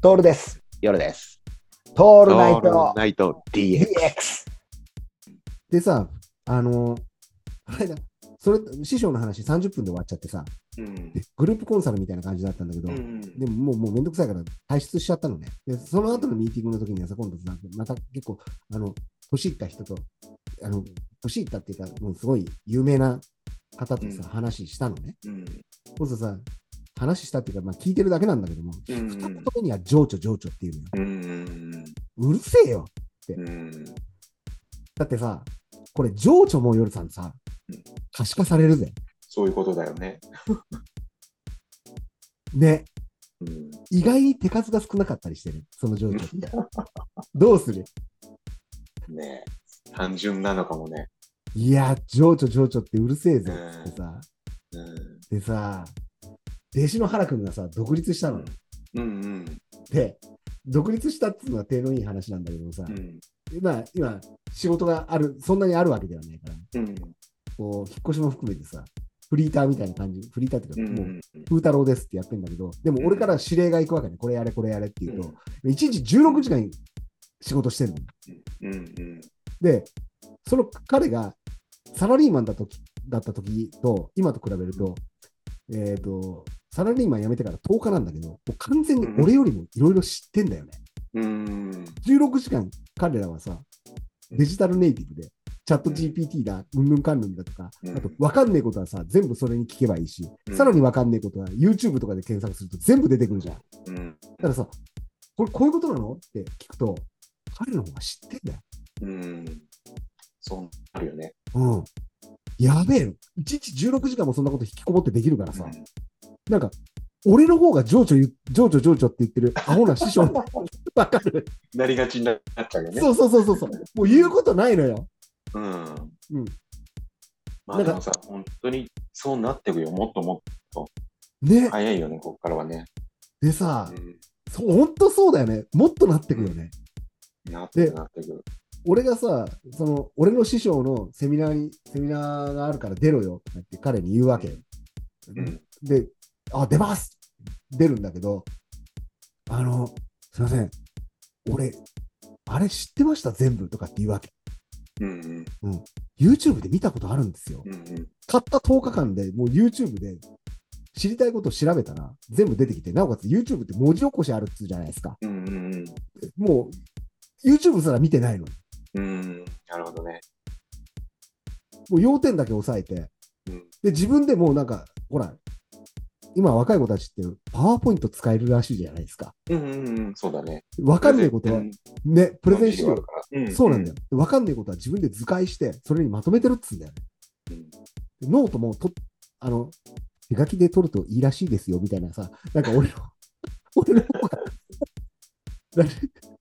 トールです。夜です。トールナイトナイト DX。でさ、あのーあれだ、それ、師匠の話30分で終わっちゃってさ、うんでグループコンサルみたいな感じだったんだけど、うんでももうもうめんどくさいから退出しちゃったのね。で、その後のミーティングの時にはさ、今度さ、また結構、あの、年いった人と、あの、年いったっていうか、もうすごい有名な方とさ、うん話したのね。うんそうするとさ、話したっていうか、まあ聞いてるだけなんだけども、うん二言目には情緒情緒っていうのよ。うんうるせえよ。うんだってさ、これ情緒も夜さんさうん、可視化されるぜ。そういうことだよね。ね。うん意外に手数が少なかったりしてる。その情緒って。どうする？ね単純なのかもね。いや、情緒情緒ってうるせえぜ。つってさ。うんでさ、弟子の原くんがさ、独立したの。うんうん。で、独立したっていうのは手のいい話なんだけどさ、うん。今、今、仕事がある、そんなにあるわけではないから、うん。こう、引っ越しも含めてさ、フリーターみたいな感じ、フリーターっていうか、もう、うん。風太郎ですってやってんだけど、でも俺から指令が行くわけね、これやれ、これやれって言うと、うん。1日16時間仕事してるの。うんうん。で、その彼がサラリーマンだとだった時と、今と比べると、えっ、と、サラリーマン辞めてから10日なんだけど、もう完全に俺よりもいろいろ知ってんだよね。うん16時間彼らはさ、デジタルネイティブで、チャット GPT だ、うんぬんかんぬんだとか、うんあと分かんねえことはさ、全部それに聞けばいいし、うんさらに分かんねえことは YouTube とかで検索すると全部出てくるじゃん。だうんからさ、これこういうことなのって聞くと、彼の方が知ってんだよ。うんそうなるよね。うん。やべえ。1日16時間もそんなこと引きこもってできるからさ、なんか、俺の方が情緒情緒情緒って言ってるアホな師匠 わかるなりがちになっちゃうよね。そうそうそうそうそう。もう言うことないのよ。うんうん。まあでもさ、本当にそうなってくよ。もっともっねと。早いよね、ここからはね。でさ、うんそう、ほんとそうだよね。もっとなってくよね。なってでくなってく。俺がさ、その、俺の師匠のセミナーに、セミナーがあるから出ろよとか言って彼に言うわけ。うんで、あ、出ます出るんだけど、あの、すいません。俺、あれ知ってました？全部とかって言うわけ。うんうん YouTube で見たことあるんですよ。うんうんたった10日間でもう YouTube で知りたいことを調べたら全部出てきて、なおかつ YouTube って文字起こしあるっつうじゃないですか。うんうんもう YouTube すら見てないのに。うんうんなるほどね。もう要点だけ押さえて、うんで、自分でもうなんか、ほら、今若い子たちってパワーポイント使えるらしいじゃないですか。うんうんうんそうだね。わかんないことはうんね、プレゼンしよう。から。そうなんだよ。わかんないことは自分で図解して、それにまとめてるっつうんだよね。うん。ノートもと、あの、手書きで取るといいらしいですよ、みたいなさ、なんか俺の、俺の方が、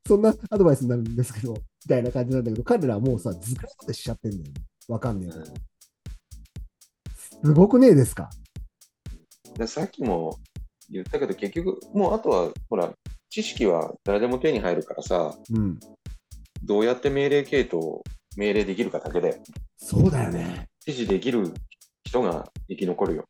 そんなアドバイスになるんですけど、みたいな感じなんだけど、彼らはもうさ、図解までしちゃってんだよね。わかんねえから。すごくねえですか？でさっきも言ったけど、結局、もうあとは、ほら、知識は誰でも手に入るからさ、うん。どうやって命令系統、命令できるかだけで、そうだよね。指示できる人が生き残るよ。